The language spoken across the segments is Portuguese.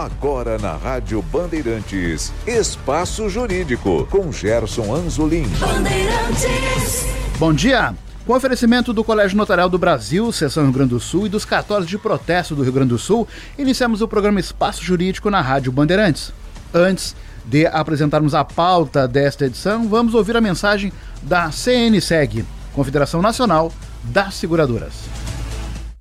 Agora na Rádio Bandeirantes, Espaço Jurídico, com Gerson Anzolim. Bandeirantes. Bom dia! Com oferecimento do Colégio Notarial do Brasil, Seção Rio Grande do Sul e dos cartórios de protesto do Rio Grande do Sul, iniciamos o programa Espaço Jurídico na Rádio Bandeirantes. Antes de apresentarmos a pauta desta edição, vamos ouvir a mensagem da CNSEG, Confederação Nacional das Seguradoras.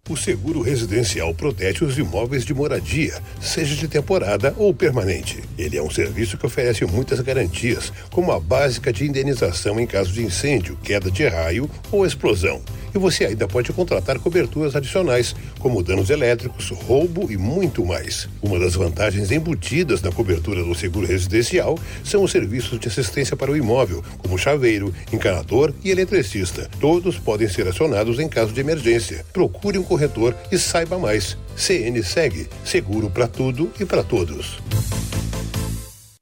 O seguro residencial protege os imóveis de moradia, seja de temporada ou permanente. Ele é um serviço que oferece muitas garantias, como a básica de indenização em caso de incêndio, queda de raio ou explosão e você ainda pode contratar coberturas adicionais, como danos elétricos, roubo e muito mais. Uma das vantagens embutidas na cobertura do seguro residencial são os serviços de assistência para o imóvel, como chaveiro, encanador e eletricista. Todos podem ser acionados em caso de emergência. Procure um corretor e saiba mais. CN segue, seguro para tudo e para todos.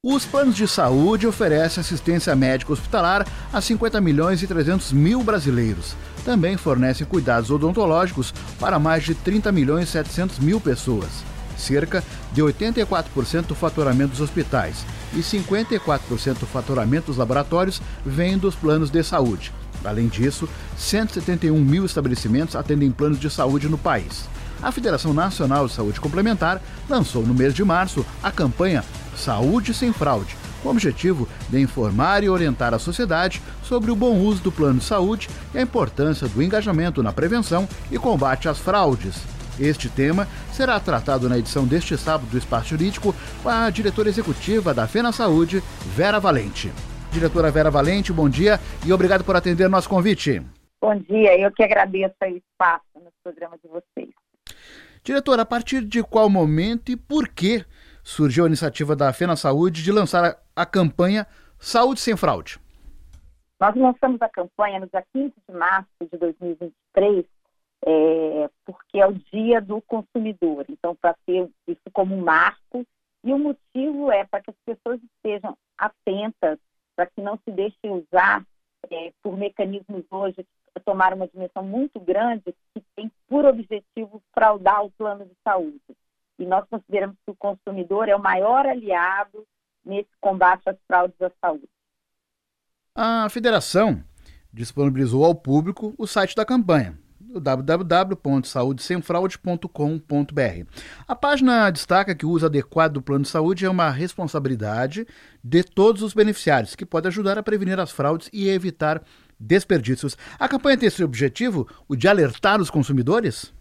Os planos de saúde oferecem assistência médica hospitalar a 50 milhões e 300 mil brasileiros também fornece cuidados odontológicos para mais de 30 milhões e 700 mil pessoas. Cerca de 84% do faturamento dos hospitais e 54% do faturamento dos laboratórios vem dos planos de saúde. Além disso, 171 mil estabelecimentos atendem planos de saúde no país. A Federação Nacional de Saúde Complementar lançou no mês de março a campanha Saúde Sem Fraude, com o objetivo de informar e orientar a sociedade sobre o bom uso do plano de saúde e a importância do engajamento na prevenção e combate às fraudes. Este tema será tratado na edição deste sábado do Espaço Jurídico com a diretora executiva da Fena Saúde, Vera Valente. Diretora Vera Valente, bom dia e obrigado por atender nosso convite. Bom dia, eu que agradeço o espaço no programa de vocês. Diretora, a partir de qual momento e por que surgiu a iniciativa da Fena Saúde de lançar a, a campanha Saúde Sem Fraude. Nós lançamos a campanha no dia 15 de março de 2023, é, porque é o dia do consumidor. Então, para ter isso como um marco, e o motivo é para que as pessoas estejam atentas, para que não se deixem usar é, por mecanismos hoje que tomaram uma dimensão muito grande, que tem por objetivo fraudar o plano de saúde e nós consideramos que o consumidor é o maior aliado nesse combate às fraudes à saúde. A federação disponibilizou ao público o site da campanha, www.saudesemfraude.com.br. A página destaca que o uso adequado do plano de saúde é uma responsabilidade de todos os beneficiários, que pode ajudar a prevenir as fraudes e evitar desperdícios. A campanha tem esse objetivo, o de alertar os consumidores?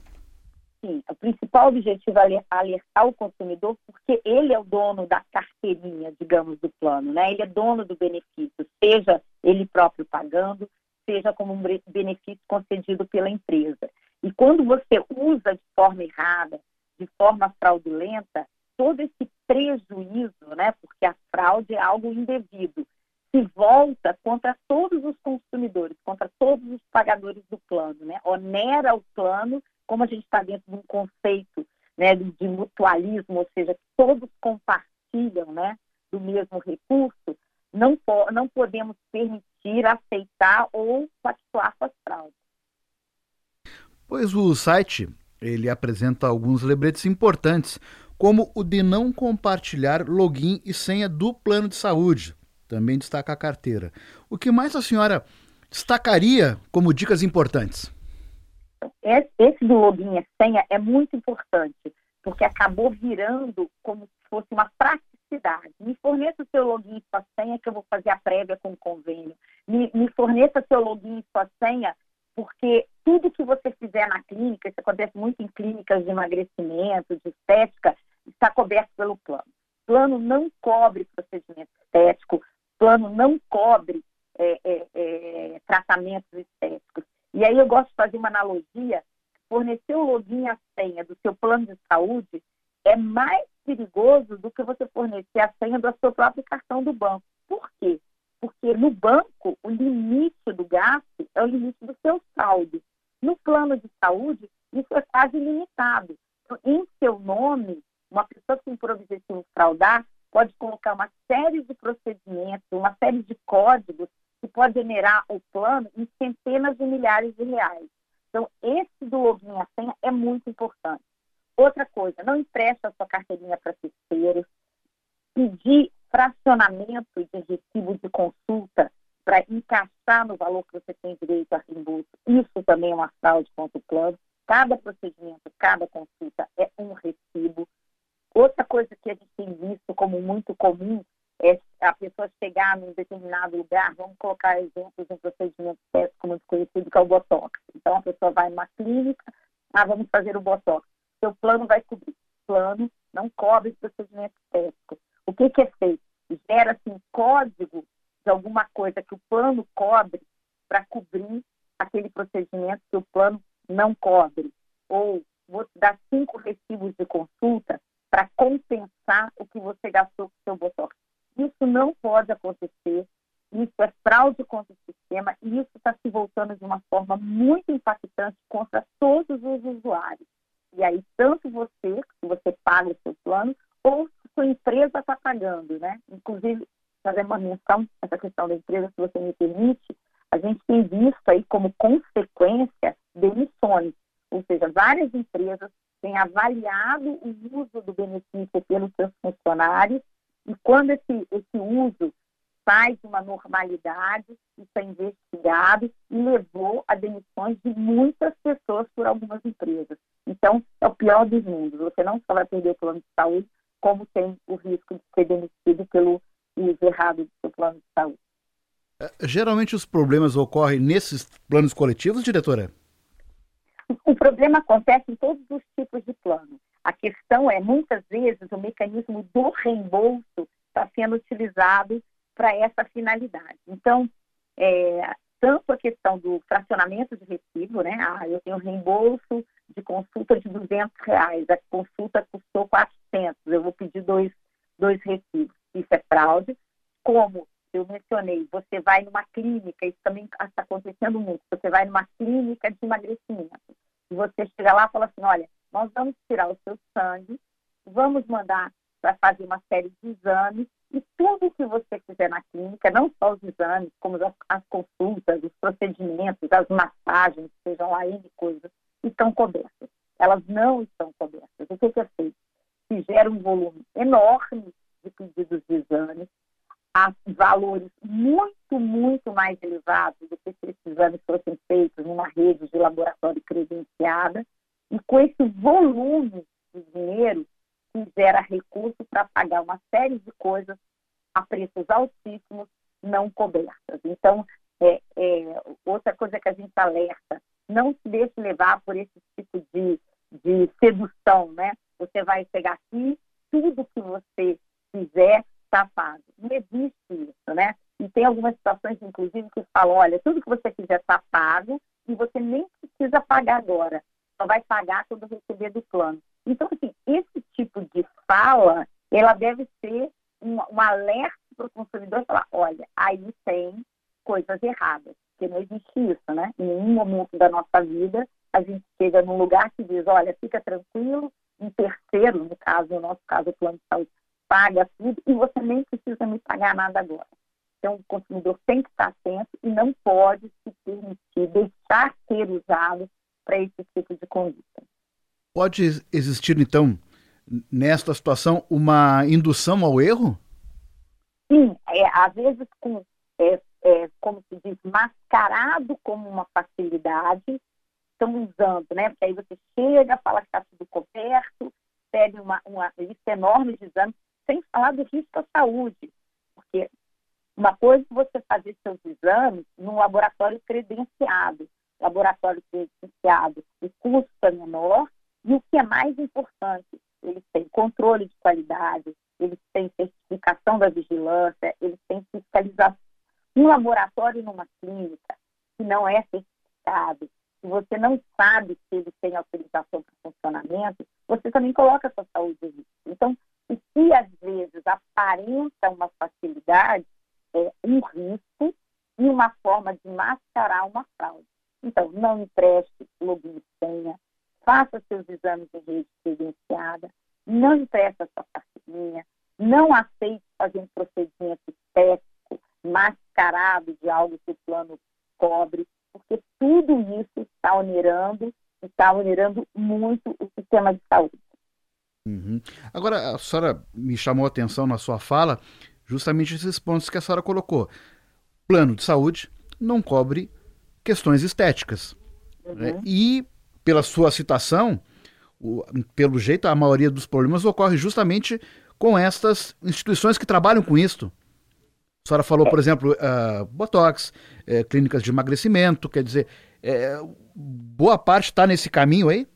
Sim, o principal objetivo é alertar o consumidor, porque ele é o dono da carteirinha, digamos, do plano, né? Ele é dono do benefício, seja ele próprio pagando, seja como um benefício concedido pela empresa. E quando você usa de forma errada, de forma fraudulenta, todo esse prejuízo, né? Porque a fraude é algo indevido, se volta contra todos os consumidores, contra todos os pagadores do plano, né? Onera o plano como a gente está dentro de um conceito né, de mutualismo, ou seja, todos compartilham né, do mesmo recurso, não, po não podemos permitir, aceitar ou pactuar com as fraudes. Pois o site ele apresenta alguns lembretes importantes, como o de não compartilhar login e senha do plano de saúde. Também destaca a carteira. O que mais a senhora destacaria como dicas importantes? esse do login e senha é muito importante, porque acabou virando como se fosse uma praticidade. Me forneça seu login e sua senha que eu vou fazer a prévia com o convênio. Me, me forneça seu login e sua senha, porque tudo que você fizer na clínica, isso acontece muito em clínicas de emagrecimento, de estética, está coberto pelo plano. Plano não cobre procedimento estético, plano não cobre é, é, é, tratamentos estéticos. E aí eu gosto de fazer uma analogia, fornecer o login e a senha do seu plano de saúde é mais perigoso do que você fornecer a senha do seu próprio cartão do banco. Por quê? Porque no banco, o limite do gasto é o limite do seu saldo. No plano de saúde, isso é quase ilimitado. Então, em seu nome, uma pessoa que tem por objetivo fraudar pode colocar uma série de procedimentos, uma série de códigos que pode generar o plano em centenas de milhares de reais. Então, esse do login a senha é muito importante. Outra coisa, não empreste a sua carteirinha para terceiros, pedir fracionamento de recibo de consulta para encaixar no valor que você tem direito a reembolso. Isso também é uma fraude contra o plano. Cada procedimento, cada consulta é um recibo. Outra coisa que a gente tem visto como muito comum é a pessoa chegar num determinado lugar, vamos colocar exemplos de um procedimento estético muito conhecido, que é o Botox. Então, a pessoa vai numa clínica, ah, vamos fazer o Botox. Seu plano vai cobrir. O plano não cobre procedimento estético. O que, que é feito? Gera-se um código de alguma coisa que o plano cobre para cobrir aquele procedimento que o plano não cobre. Ou vou dar cinco recibos de consulta para compensar o que você gastou com seu Botox. Isso não pode acontecer. Isso é fraude contra o sistema e isso está se voltando de uma forma muito impactante contra todos os usuários. E aí, tanto você, que você paga o seu plano, ou sua empresa está pagando, né? Inclusive, fazer uma menção, essa questão da empresa, se você me permite, a gente tem visto aí como consequência demissões. Ou seja, várias empresas têm avaliado o uso do benefício pelos seus funcionários e quando esse, esse uso sai de uma normalidade, isso é investigado e levou a demissões de muitas pessoas por algumas empresas. Então, é o pior dos mundos. Você não só vai perder o plano de saúde, como tem o risco de ser demitido pelo uso errado do seu plano de saúde. É, geralmente os problemas ocorrem nesses planos coletivos, diretora? O problema acontece em todos os tipos de plano. A questão é, muitas vezes, o mecanismo do reembolso está sendo utilizado para essa finalidade. Então, é, tanto a questão do fracionamento de recibo, né? Ah, eu tenho reembolso de consulta de 200 reais, a consulta custou 400, eu vou pedir dois, dois recibos. Isso é fraude. Como eu mencionei, você vai numa clínica, isso também está acontecendo muito, você vai numa clínica de emagrecimento, e você chega lá e fala assim, olha, nós vamos tirar o seu sangue, vamos mandar para fazer uma série de exames, e tudo que você fizer na clínica, não só os exames, como as, as consultas, os procedimentos, as massagens, sejam lá N coisas, estão cobertas. Elas não estão cobertas. O que é feito? Se gera um volume enorme de pedidos de exames, a valores muito, muito mais elevados do que se esses exames fossem feitos numa rede de laboratório credenciada, e com esse volume de dinheiro que gera recurso para pagar uma série de coisas a preços altíssimos não cobertas. Então, é, é, outra coisa que a gente alerta, não se deixe levar por esse tipo de, de sedução, né? Você vai pegar aqui, tudo que você fizer está pago. Não existe isso, né? E tem algumas situações, inclusive, que falam, olha, tudo que você fizer está pago e você nem precisa pagar agora. Só vai pagar quando receber do plano. Então, assim, esse tipo de fala, ela deve ser um, um alerta para o consumidor falar, olha, aí tem coisas erradas, porque não existe isso, né? Em nenhum momento da nossa vida a gente chega num lugar que diz, olha, fica tranquilo, um terceiro, no caso, no nosso caso, o plano de saúde, paga tudo e você nem precisa me pagar nada agora. Então, o consumidor tem que estar atento e não pode se permitir deixar ser usado para esse tipo de conduta. Pode existir, então, nesta situação, uma indução ao erro? Sim, é, às vezes, com, é, é, como se diz, mascarado como uma facilidade, estão usando, né? Porque aí você chega, fala que está tudo coberto, pede uma, uma lista enorme de exames, sem falar do risco à saúde. Porque uma coisa é você fazer seus exames num laboratório credenciado. Laboratório credenciado, o custo é menor e o que é mais importante, eles têm controle de qualidade, eles têm certificação da vigilância, eles têm fiscalização. Um laboratório numa clínica que não é certificado, se você não sabe se ele tem autorização para funcionamento, você também coloca a sua saúde em risco. Então, o que às vezes aparenta uma facilidade é um risco e uma forma de mascarar uma fraude. Então, não empreste login senha, faça seus exames em rede credenciada, não empreste a sua carteirinha, não aceite fazer um procedimento estético mascarado de algo que o plano cobre, porque tudo isso está onerando, está onerando muito o sistema de saúde. Uhum. Agora, a senhora me chamou a atenção na sua fala justamente esses pontos que a senhora colocou. Plano de saúde não cobre questões estéticas. Uhum. Né? E, pela sua citação, o, pelo jeito, a maioria dos problemas ocorre justamente com estas instituições que trabalham com isto. A senhora falou, por exemplo, uh, Botox, uh, clínicas de emagrecimento, quer dizer, uh, boa parte está nesse caminho aí?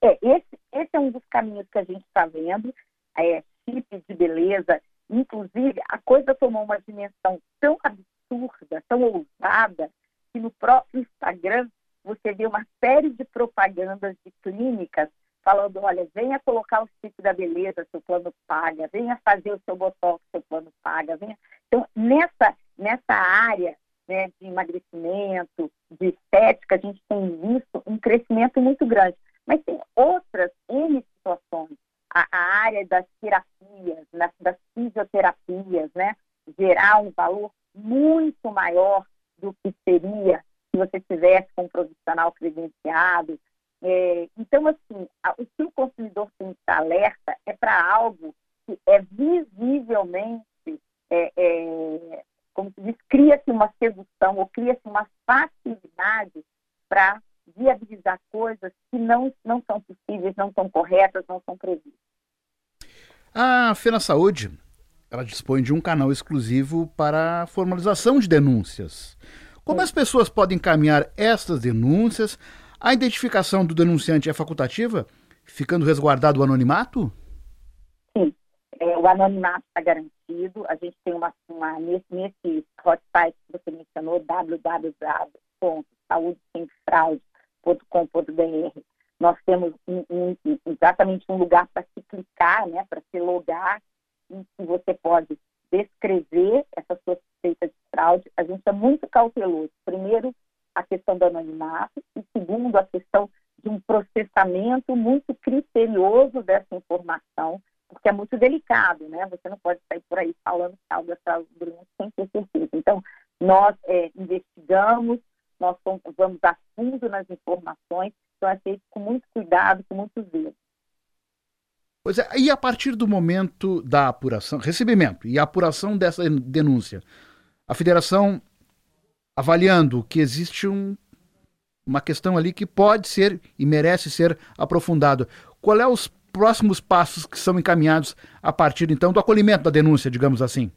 É, esse, esse é um dos caminhos que a gente está vendo, é, chips de beleza, inclusive a coisa tomou uma dimensão tão absurda, tão ousada, que no próprio Instagram você vê uma série de propagandas de clínicas falando, olha, venha colocar o chip da beleza, seu plano paga, venha fazer o seu botox, seu plano paga, venha. Então, nessa, nessa área né, de emagrecimento, de estética, a gente tem visto um crescimento muito grande. Mas tem outras N situações. A, a área das terapias, das, das fisioterapias, né? Gerar um valor muito maior do que seria se você tivesse com um profissional credenciado. É, então, assim, a, o que o consumidor tem que estar alerta é para algo que é visivelmente, é, é, como se diz, cria-se uma sedução ou cria-se uma facilidade para viabilizar coisas que não, não são possíveis, não são corretas, não são previstas. A Fena Saúde ela dispõe de um canal exclusivo para formalização de denúncias. Como as pessoas podem encaminhar estas denúncias? A identificação do denunciante é facultativa, ficando resguardado o anonimato? Sim, é, o anonimato está garantido. A gente tem uma, uma nesse, nesse site que você mencionou, www.saudesemfraude.com.br. Nós temos um, um, exatamente um lugar para se clicar, né, para se logar, em que você pode descrever essa sua suspeita de fraude, a gente é muito cauteloso. Primeiro, a questão do anonimato, e segundo, a questão de um processamento muito criterioso dessa informação, porque é muito delicado, né? Você não pode sair por aí falando algo é fraudulento sem ter certeza. Então, nós é, investigamos, nós vamos a fundo nas informações, então é feito com muito cuidado, com muito zelo. Pois é, e a partir do momento da apuração, recebimento e apuração dessa denúncia, a federação avaliando que existe um, uma questão ali que pode ser e merece ser aprofundado. Qual é os próximos passos que são encaminhados a partir então do acolhimento da denúncia, digamos assim?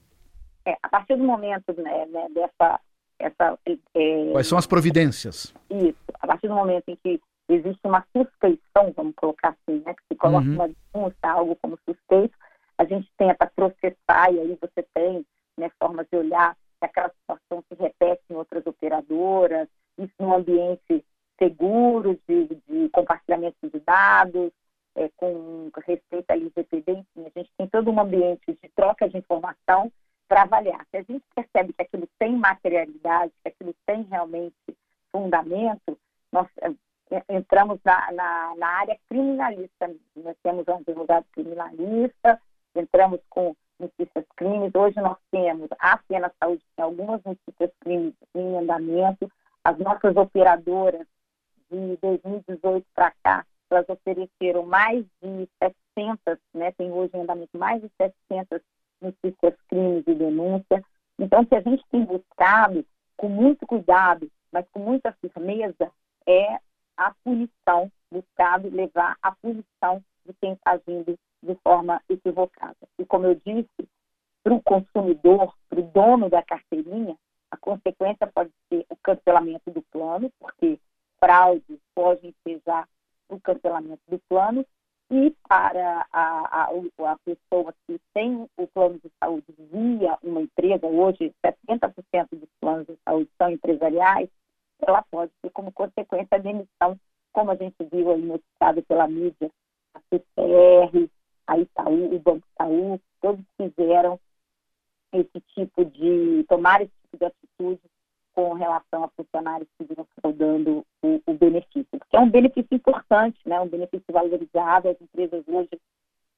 É, a partir do momento né, né, dessa, essa, é, quais são as providências? Isso, a partir do momento em que existe uma suspeição, vamos colocar assim, né, que se coloca uhum. uma denúncia, algo como suspeito, a gente tenta processar e aí você tem né, formas de olhar se aquela situação se repete em outras operadoras, isso num ambiente seguro de, de compartilhamento de dados, é, com respeito à LGPD, enfim, a gente tem todo um ambiente de troca de informação para avaliar. Se a gente percebe que aquilo tem materialidade, que aquilo tem realmente fundamento, nós entramos na, na, na, área criminalista. Nós temos um advogado criminalista, entramos com notícias crimes. Hoje nós temos a Pena Saúde tem algumas notícias crimes em andamento. As nossas operadoras de 2018 para cá, elas ofereceram mais de 700, né, tem hoje em andamento mais de 700 notícias crimes e denúncia. Então, o que a gente tem buscado, com muito cuidado, mas com muita firmeza, é a punição, buscado levar a punição de quem está agindo de forma equivocada. E como eu disse, para o consumidor, para o dono da carteirinha, a consequência pode ser o cancelamento do plano, porque fraudes podem ensejar o cancelamento do plano, e para a, a, a, pessoa que tem o plano de saúde via uma empresa, hoje 70% dos planos de saúde são empresariais, ela pode ter como consequência a demissão, como a gente viu aí noticiado pela mídia, a CCR, a Itaú, o Banco Itaú, todos fizeram esse tipo de, tomar esse tipo de atitude com relação a funcionários que vinham fraudando o, o, benefício. Porque é um benefício importante, né? um benefício valorizado, as empresas hoje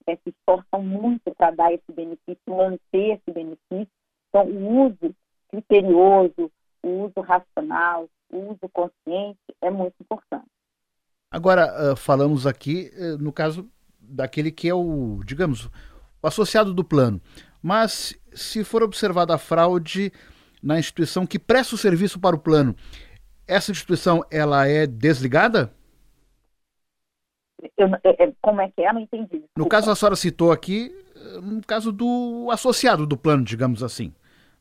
é, se esforçam muito para dar esse benefício, manter esse benefício. Então, o uso criterioso, o uso racional, uso consciente é muito importante. Agora, falamos aqui, no caso daquele que é o, digamos, o associado do plano. Mas se for observada a fraude na instituição que presta o serviço para o plano, essa instituição ela é desligada? Eu, é, é, como é que é? Eu não entendi. No caso, a senhora citou aqui, no caso do associado do plano, digamos assim,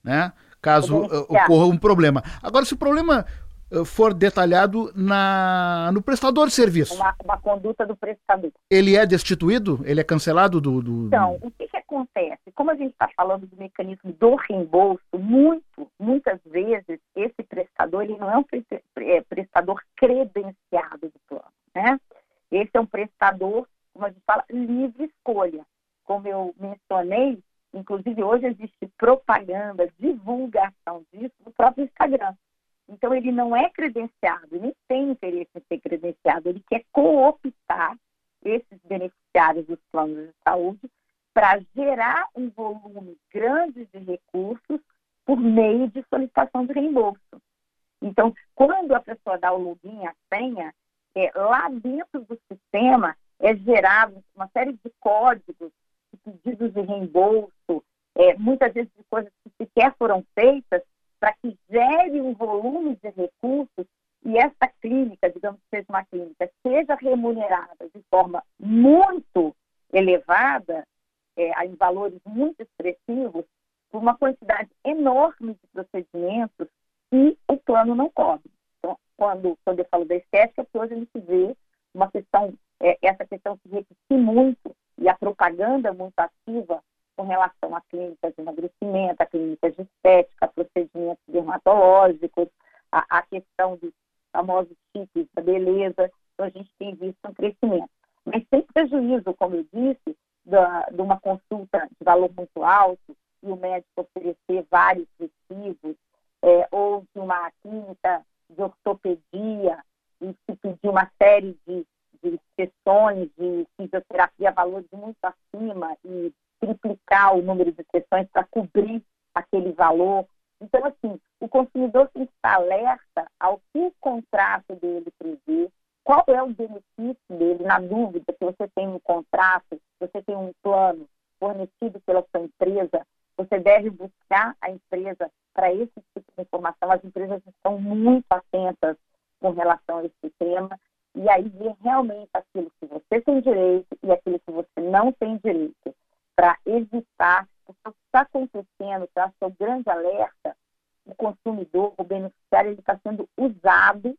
né? Caso ocorra um problema. Agora, se o problema eh, for detalhado na, no prestador de serviço. Uma, uma, conduta do prestador. Ele é destituído? Ele é cancelado do. do... Então, o que, que acontece? Como a gente está falando do mecanismo do reembolso, muito, muitas vezes, esse prestador ele não é um é, prestador credenciado do plano. Né? Esse é um prestador, como a gente fala, livre escolha. Como eu mencionei, inclusive hoje existe propaganda, divulgação disso no próprio Instagram. Então, ele não é credenciado, nem tem interesse em ser credenciado, ele quer cooptar esses beneficiários dos planos de saúde para gerar um volume grande de recursos por meio de solicitação de reembolso. Então, quando a pessoa dá o login, a senha, é, lá dentro do sistema é gerado uma série de códigos, de pedidos de reembolso, é, muitas vezes de coisas que sequer foram feitas, para que gere um volume de recursos e essa clínica, digamos que seja uma clínica, seja remunerada de forma muito elevada, é, em valores muito expressivos, por uma quantidade enorme de procedimentos que o plano não cobre. Então, quando, quando eu falo da estética, hoje a gente vê uma questão, é, essa questão se repetir muito e a propaganda muito ativa com relação a clínicas de emagrecimento, a clínicas de estética, a procedimentos dermatológicos, a, a questão dos famosos chips da beleza. Então, a gente tem visto um crescimento. Mas sem prejuízo, como eu disse, da, de uma consulta de valor muito alto e o médico oferecer vários recibos, é, ou de uma clínica de ortopedia e se pedir uma série de, de sessões de fisioterapia a valores muito acima e triplicar o número de sessões para cobrir aquele valor. Então, assim, o consumidor tem que estar alerta ao que o contrato dele prevê, qual é o benefício dele, na dúvida, se você tem um contrato, você tem um plano fornecido pela sua empresa, você deve buscar a empresa para esse tipo de informação. As empresas estão muito atentas com relação a esse tema. E aí ver realmente aquilo que você tem direito e aquilo que você não tem direito para evitar. O que está acontecendo, que eu acho que é o grande alerta, o consumidor, o beneficiário, ele está sendo usado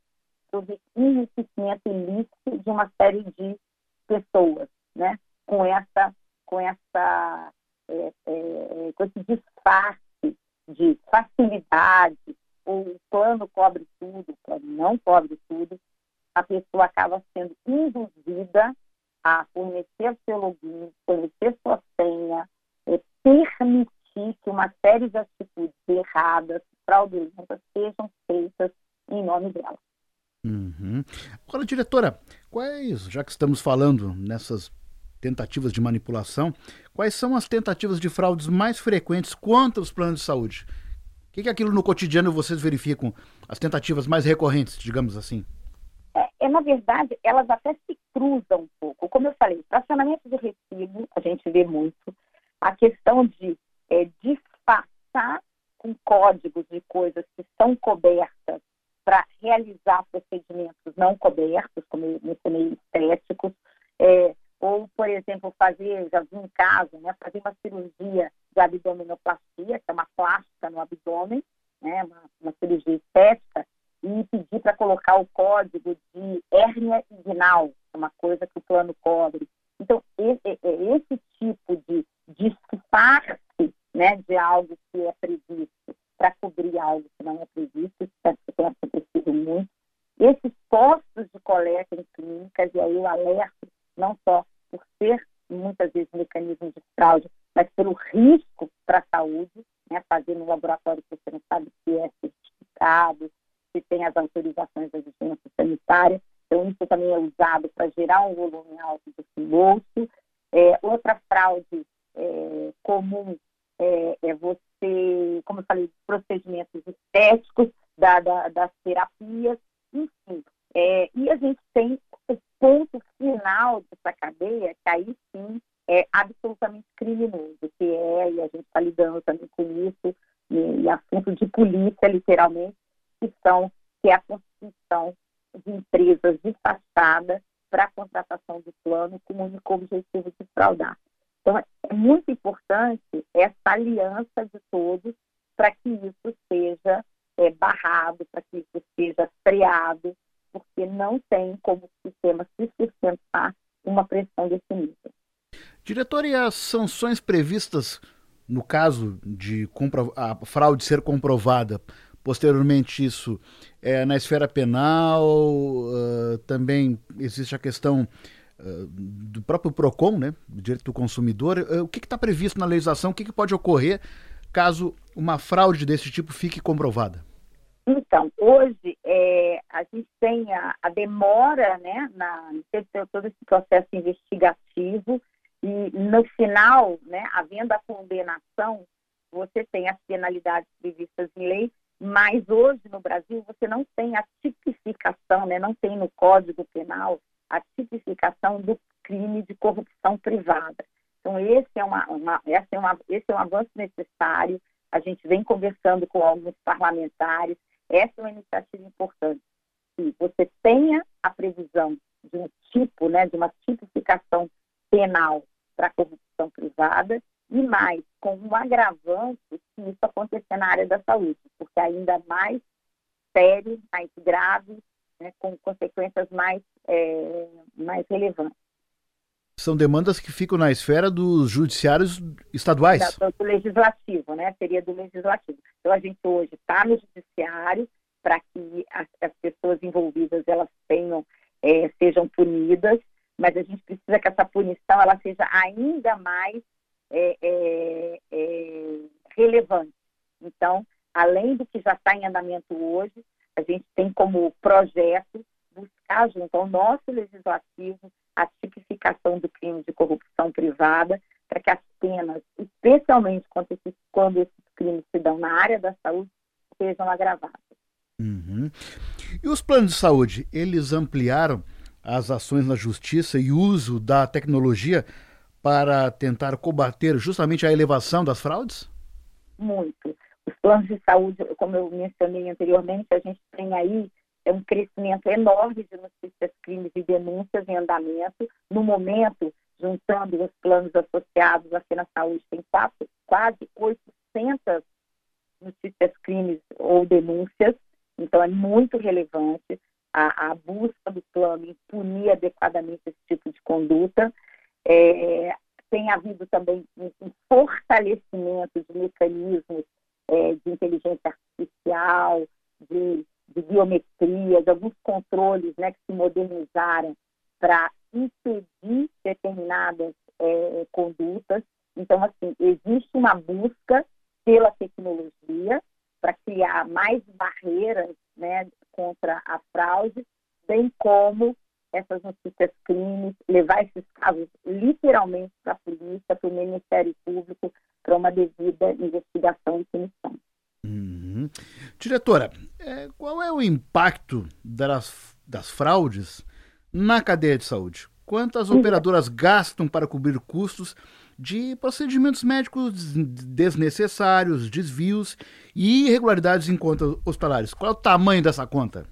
o enriquecimento ilícito de uma série de pessoas, né? Com essa, com essa, é, é, com esse disfarce de facilidade, o plano cobre tudo, o plano não cobre tudo, a pessoa acaba sendo induzida a fornecer seu login, fornecer sua senha, é, permitir que uma série de atitudes erradas, fraudulentas, sejam feitas em nome dela. Uhum. Agora, diretora, quais, já que estamos falando nessas tentativas de manipulação, quais são as tentativas de fraudes mais frequentes contra os planos de saúde? O que, é aquilo no cotidiano vocês verificam, as tentativas mais recorrentes, digamos assim? É, é, na verdade, elas até se cruzam um pouco. Como eu falei, fracionamento de recibo, a gente vê muito. A questão de é, disfarçar com códigos de coisas que são cobertas para realizar procedimentos não cobertos, como eu mencionei, estéticos, é, ou, por exemplo, fazer, já vi um caso, né, fazer uma cirurgia de abdominoplastia, que é uma plástica no abdômen, né, uma, uma cirurgia estética, e pedir para colocar o código de hérnia inguinal, uma coisa que o plano cobre. Então, esse, esse tipo de disfarce né, de algo que é previsto para cobrir algo que não é previsto, isso tem acontecido muito. Esses postos de coleta em clínicas, e aí eu alerto não só por ser muitas vezes mecanismo de fraude, mas pelo risco para a saúde, né, fazer no laboratório que você não sabe se é certificado, se tem as autorizações da vigilância sanitária. Então, isso também é usado para gerar um volume alto do reembolso. É, outra fraude é, comum é, é, você, como eu falei, procedimentos estéticos, da, da, das terapias, enfim. É, e a gente tem o ponto final dessa cadeia, que aí sim é absolutamente criminoso, que é, e a gente está lidando também com isso, e, e assunto de polícia, literalmente, que são que é a constituição de empresas de fachada para a contratação do plano com o único objetivo de fraudar. Então, é muito importante essa aliança de todos para que isso seja é, barrado, para que isso seja freado, porque não tem como o sistema se sustentar uma pressão desse nível. Diretor, e as sanções previstas no caso de a fraude ser comprovada, posteriormente isso é, na esfera penal, uh, também existe a questão uh, do próprio PROCON, né, do direito do consumidor. Uh, o que está previsto na legislação? O que, que pode ocorrer caso uma fraude desse tipo fique comprovada? Então, hoje é, a gente tem a, a demora, né, na, todo esse processo investigativo e no final, né, havendo a condenação, você tem as penalidades previstas em lei, mas hoje no Brasil você não tem a tipificação, né, não tem no Código Penal a tipificação do crime de corrupção privada. Então esse é, uma, uma, esse é, uma, esse é um avanço necessário. A gente vem conversando com alguns parlamentares. Essa é uma iniciativa importante. Que você tenha a previsão de um tipo, né, de uma tipificação penal para corrupção privada e mais com um agravante se isso acontecer na área da saúde, porque ainda mais sério, mais grave, né, com consequências mais, é, mais relevantes. São demandas que ficam na esfera dos judiciários estaduais. Do, do legislativo, né? Seria do legislativo. Então a gente hoje está no judiciário para que as, as, pessoas envolvidas elas tenham, é, sejam punidas mas a gente precisa que essa punição ela seja ainda mais é, é, é, relevante. Então, além do que já está em andamento hoje, a gente tem como projeto buscar junto ao nosso legislativo a tipificação do crime de corrupção privada, para que as penas, especialmente quando esses, quando esses crimes se dão na área da saúde, sejam agravadas. Uhum. E os planos de saúde, eles ampliaram as ações na justiça e uso da tecnologia para tentar combater justamente a elevação das fraudes? Muito. Os planos de saúde, como eu mencionei anteriormente, a gente tem aí é um crescimento enorme de notícias, crimes e denúncias em andamento. No momento, juntando os planos associados aqui na saúde, tem quatro, quase 800 notícias, crimes ou denúncias. Então, é muito relevante a, a busca do plano em punir adequadamente esse tipo de conduta. É, tem havido também um, um fortalecimento de mecanismos é, de inteligência artificial, de, de biometria, de alguns controles né, que se modernizaram para impedir determinadas é, condutas. Então, assim, existe uma busca pela tecnologia para criar mais barreiras né, contra a fraude, bem como essas notícias crimes, levar esses casos literalmente para a polícia, para o Ministério Público, para uma devida investigação e punição. Uhum. Diretora, é, qual é o impacto das, das fraudes na cadeia de saúde? Quantas operadoras gastam para cobrir custos de procedimentos médicos desnecessários, desvios e irregularidades em contas hospitalares. Qual é o tamanho dessa conta?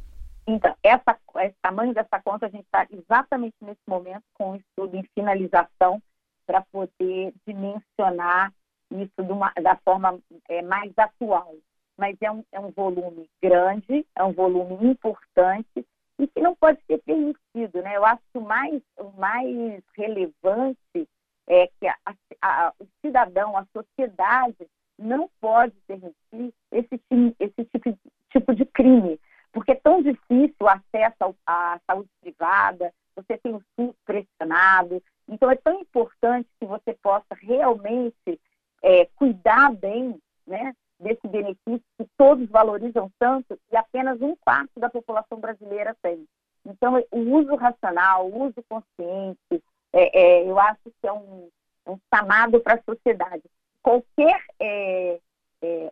Então, essa, esse tamanho dessa conta a gente está exatamente nesse momento com o estudo em finalização para poder dimensionar isso uma, da forma é, mais atual. Mas é um, é um volume grande, é um volume importante e que não pode ser permitido. Né? Eu acho que o mais, o mais relevante é que a, a, o cidadão, a sociedade, não pode permitir esse, esse tipo, tipo de crime, porque é tão difícil o acesso à saúde privada, você tem o SUS pressionado, então é tão importante que você possa realmente é, cuidar bem né, desse benefício todos valorizam tanto e apenas um quarto da população brasileira tem. Então, o uso racional, o uso consciente, é, é, eu acho que é um, um chamado para a sociedade. Qualquer, é, é,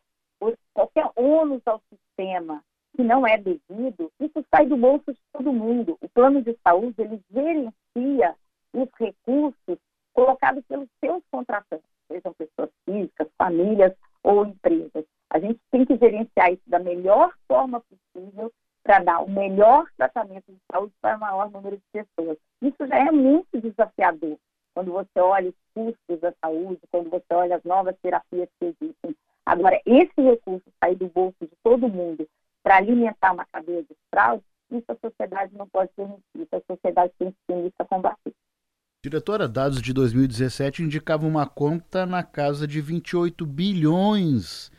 qualquer ônus ao sistema que não é devido, isso sai do bolso de todo mundo. O plano de saúde, ele gerencia os recursos colocados pelos seus contratantes, sejam pessoas físicas, famílias ou empresas. A gente tem que gerenciar isso da melhor forma possível para dar o melhor tratamento de saúde para o maior número de pessoas. Isso já é muito desafiador quando você olha os custos da saúde, quando você olha as novas terapias que existem. Agora, esse recurso sair do bolso de todo mundo para alimentar uma cadeia de fraude, isso a sociedade não pode permitir, isso a sociedade tem que ser isso a combater. Diretora, dados de 2017 indicavam uma conta na casa de 28 bilhões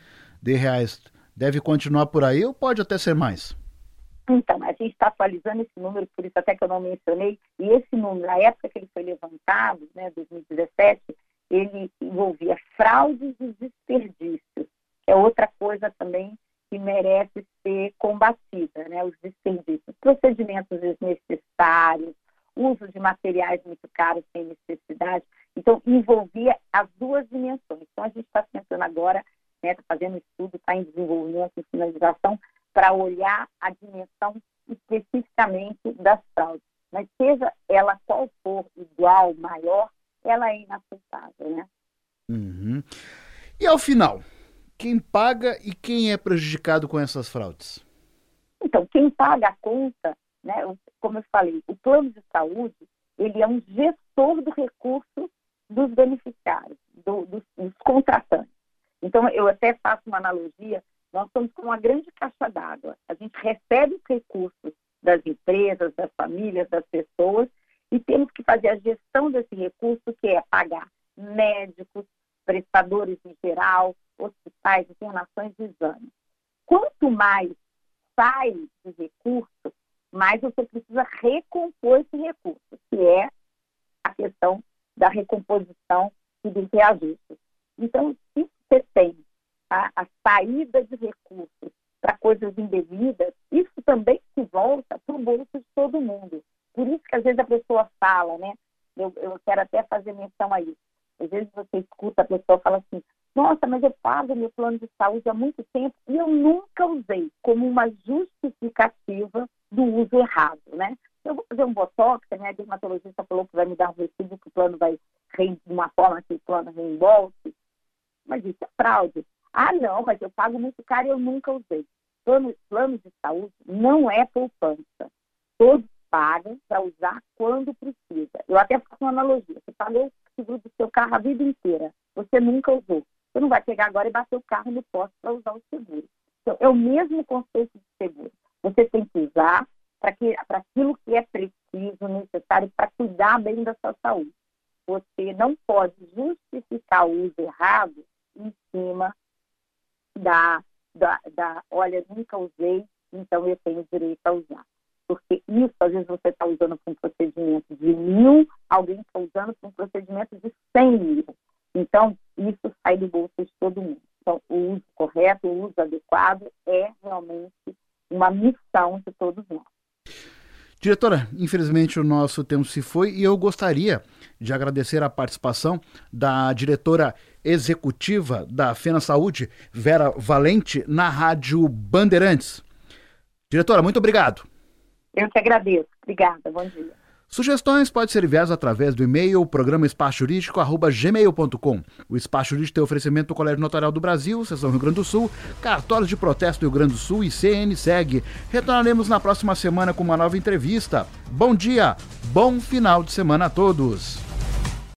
de reais. Deve continuar por aí ou pode até ser mais? Então, a gente está atualizando esse número, por isso até que eu não mencionei, e esse número, na época que ele foi levantado, né, 2017, ele envolvia fraudes e desperdícios, que é outra coisa também que merece ser combatida, né, os desperdícios, procedimentos desnecessários, uso de materiais muito caros sem necessidade. Então, envolvia as duas dimensões. Então, a gente está tentando agora, né, tá fazendo estudo, está em desenvolvimento, em finalização, para olhar a dimensão especificamente das fraudes. Mas seja ela qual for, igual, maior, ela é inaceitável, né? Uhum. E ao final, quem paga e quem é prejudicado com essas fraudes? Então, quem paga a conta, né, como eu falei, o plano de saúde, ele é um gestor do recurso dos beneficiários, do, dos, dos contratantes. Então, eu até faço uma analogia nós somos como uma grande caixa d'água. A gente recebe os recursos das empresas, das famílias, das pessoas e temos que fazer a gestão desse recurso, que é pagar médicos, prestadores em geral, hospitais, internações e exames. Quanto mais sai de recurso, mais você precisa recompor esse recurso, que é a questão da recomposição e dos reajustes. Então, se você tem a, a saída de recursos para coisas indevidas, isso também se volta para o bolso de todo mundo. Por isso que às vezes a pessoa fala, né? Eu, eu quero até fazer menção a isso. Às vezes você escuta a pessoa falar assim, nossa, mas eu pago meu plano de saúde há muito tempo e eu nunca usei como uma justificativa do uso errado, né? Eu vou fazer um botox, a minha dermatologista falou que vai me dar um recibo que o plano vai, de uma forma que o plano reembolse, mas isso é fraude. Ah, não, mas eu pago muito caro e eu nunca usei. Plano, plano de saúde não é poupança. Todos pagam para usar quando precisa. Eu até faço uma analogia. Você pagou o seguro do seu carro a vida inteira. Você nunca usou. Você não vai pegar agora e bater o carro no posto para usar o seguro. Então, é o mesmo conceito de seguro. Você tem que usar para aquilo que é preciso, necessário para cuidar bem da sua saúde. Você não pode justificar o uso errado em cima da, da, da olha, nunca usei, então eu tenho direito a usar. Porque isso, às vezes, você está usando para um procedimento de mil, alguém está usando para um procedimento de cem mil. Então, isso sai do bolso de todo mundo. Então, o uso correto, o uso adequado é realmente uma missão de todos nós. Diretora, infelizmente o nosso tempo se foi e eu gostaria de agradecer a participação da diretora executiva da Fena Saúde, Vera Valente, na Rádio Bandeirantes. Diretora, muito obrigado. Eu que agradeço. Obrigada. Bom dia. Sugestões podem ser enviadas através do e-mail programa espaçojurídico.gmail.com. O Espaço Jurídico tem oferecimento do Colégio Notarial do Brasil, Seção Rio Grande do Sul, Cartórios de Protesto do Rio Grande do Sul e CNSEG. Retornaremos na próxima semana com uma nova entrevista. Bom dia, bom final de semana a todos.